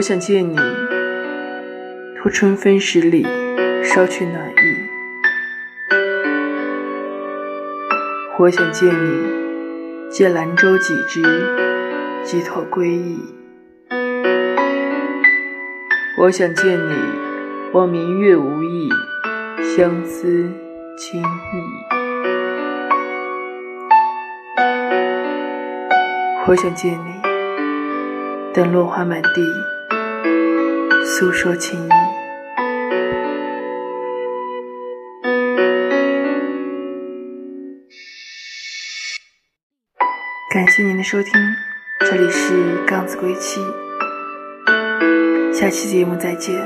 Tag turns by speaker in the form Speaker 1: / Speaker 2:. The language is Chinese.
Speaker 1: 我想见你，托春分十里，捎去暖意。我想见你，借兰舟几只，寄托归意。我想见你，望明月无意，相思轻意。我想见你，等落花满地，诉说情谊。感谢您的收听，这里是杠子归期，下期节目再见。